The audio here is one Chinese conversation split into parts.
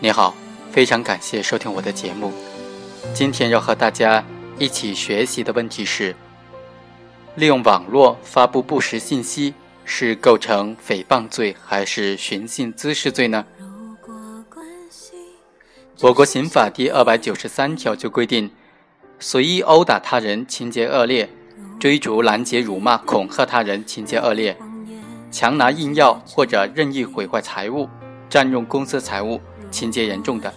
你好，非常感谢收听我的节目。今天要和大家一起学习的问题是：利用网络发布不实信息是构成诽谤罪还是寻衅滋事罪呢？我国刑法第二百九十三条就规定，随意殴打他人情节恶劣，追逐拦截辱骂恐吓他人情节恶劣，强拿硬要或者任意毁坏财物，占用公司财物。情节严重的，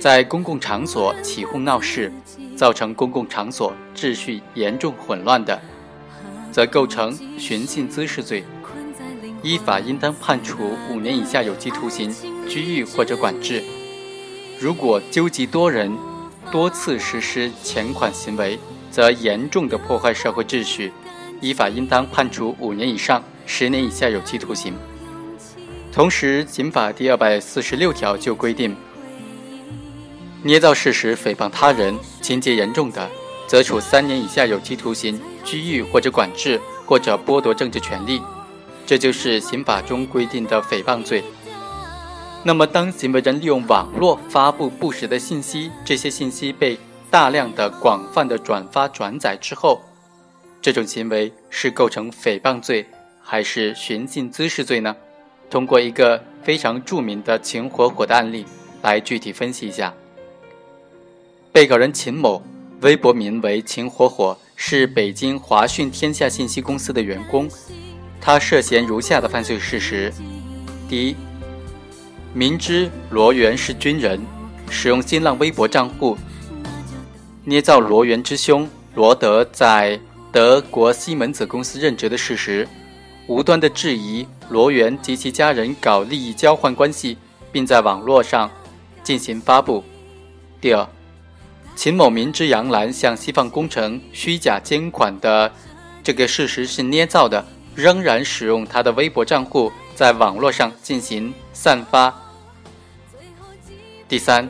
在公共场所起哄闹事，造成公共场所秩序严重混乱的，则构成寻衅滋事罪，依法应当判处五年以下有期徒刑、拘役或者管制。如果纠集多人，多次实施前款行为，则严重的破坏社会秩序，依法应当判处五年以上十年以下有期徒刑。同时，刑法第二百四十六条就规定，捏造事实诽谤他人，情节严重的，则处三年以下有期徒刑、拘役或者管制，或者剥夺政治权利。这就是刑法中规定的诽谤罪。那么，当行为人利用网络发布不实的信息，这些信息被大量的、广泛的转发转载之后，这种行为是构成诽谤罪，还是寻衅滋事罪呢？通过一个非常著名的秦火火的案例来具体分析一下。被告人秦某，微博名为秦火火，是北京华讯天下信息公司的员工。他涉嫌如下的犯罪事实：第一，明知罗源是军人，使用新浪微博账户捏造罗源之兄罗德在德国西门子公司任职的事实。无端的质疑罗源及其家人搞利益交换关系，并在网络上进行发布。第二，秦某明知杨澜向西方工程虚假捐款的这个事实是捏造的，仍然使用他的微博账户在网络上进行散发。第三，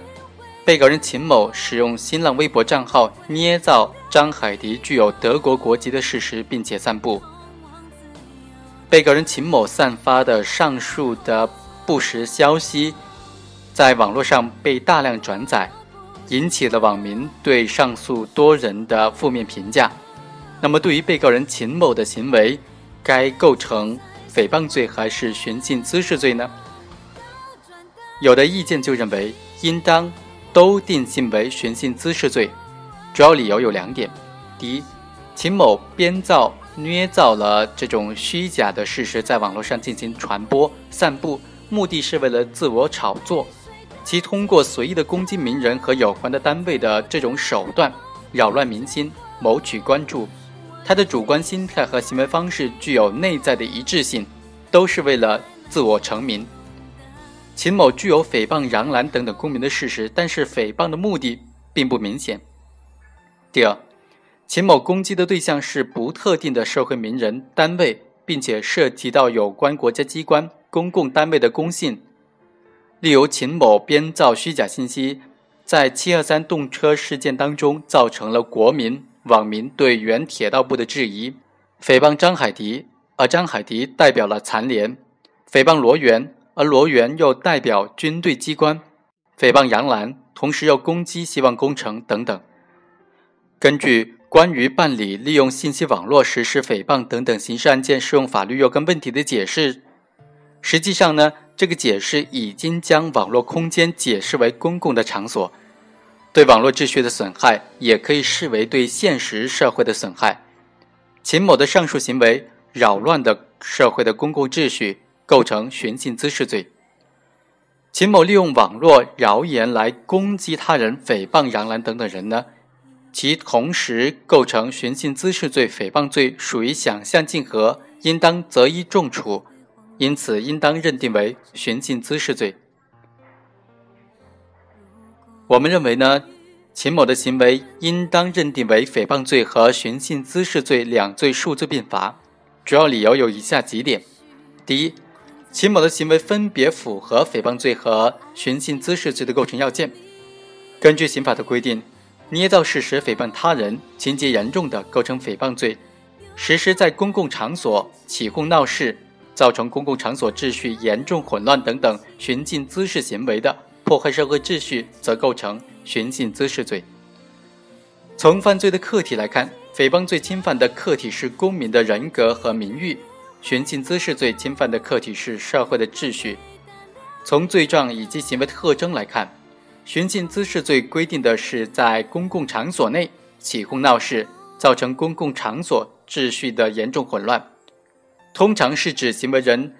被告人秦某使用新浪微博账号捏造张海迪具有德国国籍的事实，并且散布。被告人秦某散发的上述的不实消息，在网络上被大量转载，引起了网民对上述多人的负面评价。那么，对于被告人秦某的行为，该构成诽谤罪还是寻衅滋事罪呢？有的意见就认为，应当都定性为寻衅滋事罪，主要理由有两点：第一，秦某编造。捏造了这种虚假的事实，在网络上进行传播、散布，目的是为了自我炒作。其通过随意的攻击名人和有关的单位的这种手段，扰乱民心，谋取关注。他的主观心态和行为方式具有内在的一致性，都是为了自我成名。秦某具有诽谤杨澜等等公民的事实，但是诽谤的目的并不明显。第二。秦某攻击的对象是不特定的社会名人、单位，并且涉及到有关国家机关、公共单位的公信。例如，秦某编造虚假信息，在七二三动车事件当中，造成了国民、网民对原铁道部的质疑，诽谤张海迪，而张海迪代表了残联；诽谤罗源，而罗源又代表军队机关；诽谤杨澜，同时又攻击希望工程等等。根据。关于办理利用信息网络实施诽谤等等刑事案件适用法律若干问题的解释，实际上呢，这个解释已经将网络空间解释为公共的场所，对网络秩序的损害也可以视为对现实社会的损害。秦某的上述行为扰乱的社会的公共秩序，构成寻衅滋事罪。秦某利用网络谣言来攻击他人、诽谤杨澜等等人呢？其同时构成寻衅滋事罪、诽谤罪，属于想象竞合，应当择一重处，因此应当认定为寻衅滋事罪。我们认为呢，秦某的行为应当认定为诽谤罪和寻衅滋事罪两罪数罪并罚，主要理由有以下几点：第一，秦某的行为分别符合诽谤罪和寻衅滋事罪的构成要件。根据刑法的规定。捏造事实诽谤他人，情节严重的，构成诽谤罪；实施在公共场所起哄闹事，造成公共场所秩序严重混乱等等寻衅滋事行为的，破坏社会秩序，则构成寻衅滋事罪。从犯罪的客体来看，诽谤罪侵犯的客体是公民的人格和名誉，寻衅滋事罪侵犯的客体是社会的秩序。从罪状以及行为特征来看，寻衅滋事罪规定的是在公共场所内起哄闹事，造成公共场所秩序的严重混乱。通常是指行为人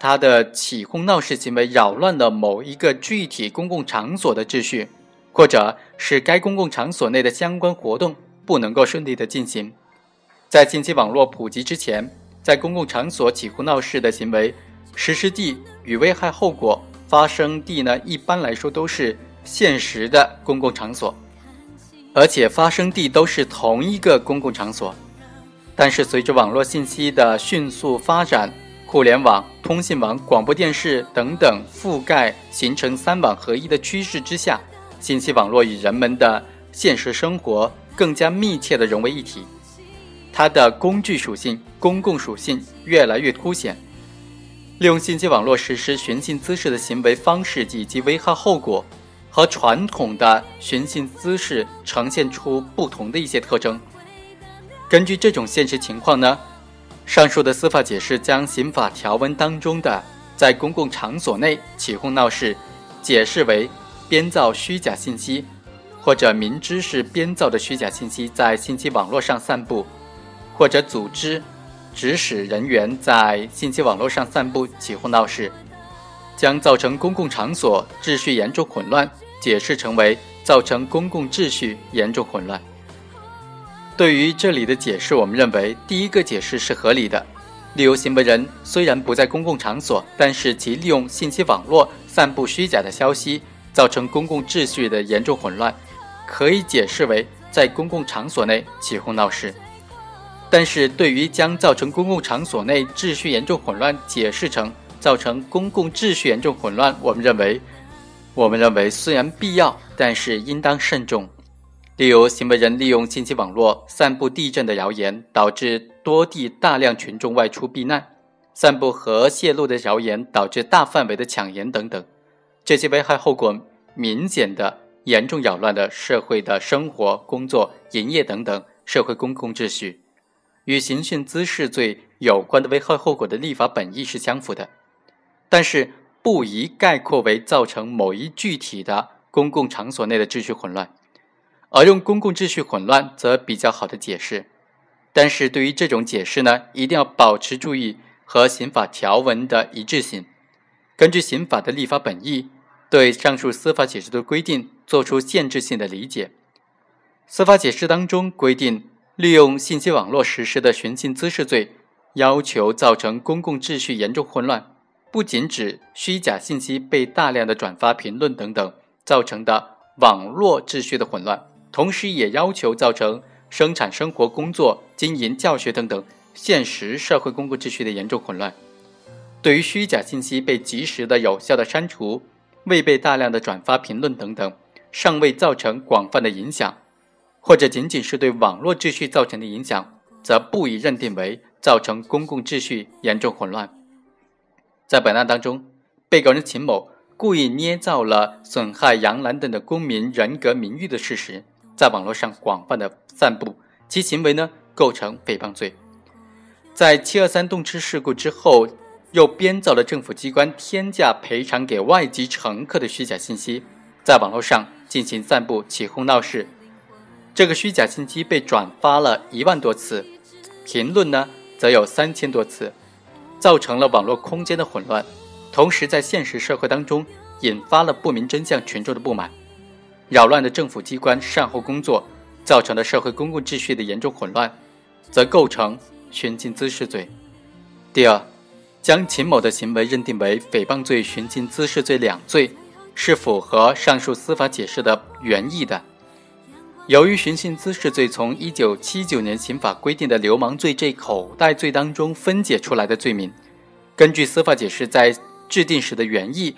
他的起哄闹事行为扰乱了某一个具体公共场所的秩序。或者使该公共场所内的相关活动不能够顺利的进行。在信息网络普及之前，在公共场所起哄闹事的行为实施地与危害后果发生地呢，一般来说都是现实的公共场所，而且发生地都是同一个公共场所。但是随着网络信息的迅速发展，互联网、通信网、广播电视等等覆盖形成三网合一的趋势之下。信息网络与人们的现实生活更加密切的融为一体，它的工具属性、公共属性越来越凸显。利用信息网络实施寻衅滋事的行为方式以及危害后果，和传统的寻衅滋事呈现出不同的一些特征。根据这种现实情况呢，上述的司法解释将刑法条文当中的在公共场所内起哄闹事解释为。编造虚假信息，或者明知是编造的虚假信息在信息网络上散布，或者组织、指使人员在信息网络上散布起哄闹事，将造成公共场所秩序严重混乱，解释成为造成公共秩序严重混乱。对于这里的解释，我们认为第一个解释是合理的。例如，行为人虽然不在公共场所，但是其利用信息网络散布虚假的消息。造成公共秩序的严重混乱，可以解释为在公共场所内起哄闹事。但是对于将造成公共场所内秩序严重混乱解释成造成公共秩序严重混乱，我们认为，我们认为虽然必要，但是应当慎重。例如，行为人利用信息网络散布地震的谣言，导致多地大量群众外出避难；散布核泄漏的谣言，导致大范围的抢盐等等。这些危害后果明显的、严重扰乱了社会的生活、工作、营业等等社会公共秩序，与刑讯滋事罪有关的危害后果的立法本意是相符的，但是不宜概括为造成某一具体的公共场所内的秩序混乱，而用公共秩序混乱则比较好的解释。但是对于这种解释呢，一定要保持注意和刑法条文的一致性，根据刑法的立法本意。对上述司法解释的规定作出限制性的理解。司法解释当中规定，利用信息网络实施的寻衅滋事罪，要求造成公共秩序严重混乱，不仅指虚假信息被大量的转发、评论等等造成的网络秩序的混乱，同时也要求造成生产生活、工作、经营、教学等等现实社会公共秩序的严重混乱。对于虚假信息被及时的、有效的删除。未被大量的转发、评论等等，尚未造成广泛的影响，或者仅仅是对网络秩序造成的影响，则不宜认定为造成公共秩序严重混乱。在本案当中，被告人秦某故意捏造了损害杨澜等的公民人格名誉的事实，在网络上广泛的散布，其行为呢构成诽谤罪。在七二三动车事故之后。又编造了政府机关天价赔偿给外籍乘客的虚假信息，在网络上进行散布起哄闹事。这个虚假信息被转发了一万多次，评论呢则有三千多次，造成了网络空间的混乱，同时在现实社会当中引发了不明真相群众的不满，扰乱了政府机关善后工作，造成了社会公共秩序的严重混乱，则构成寻衅滋事罪。第二。将秦某的行为认定为诽谤罪、寻衅滋事罪两罪，是符合上述司法解释的原意的。由于寻衅滋事罪从一九七九年刑法规定的流氓罪这口袋罪当中分解出来的罪名，根据司法解释在制定时的原意，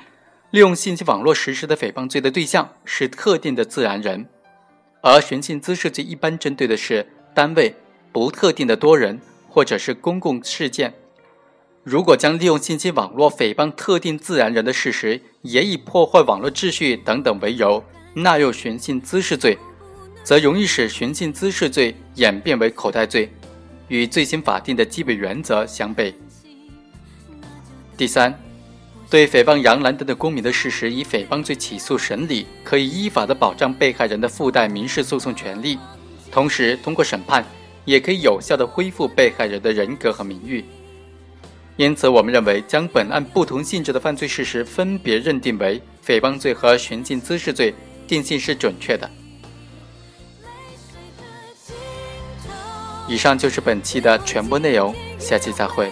利用信息网络实施的诽谤罪的对象是特定的自然人，而寻衅滋事罪一般针对的是单位、不特定的多人或者是公共事件。如果将利用信息网络诽谤特定自然人的事实，也以破坏网络秩序等等为由纳入寻衅滋事罪，则容易使寻衅滋事罪演变为口袋罪，与罪行法定的基本原则相悖。第三，对诽谤杨澜等的公民的事实以诽谤罪起诉审理，可以依法的保障被害人的附带民事诉讼权利，同时通过审判，也可以有效的恢复被害人的人格和名誉。因此，我们认为将本案不同性质的犯罪事实分别认定为诽谤罪和寻衅滋事罪，定性是准确的。以上就是本期的全部内容，下期再会。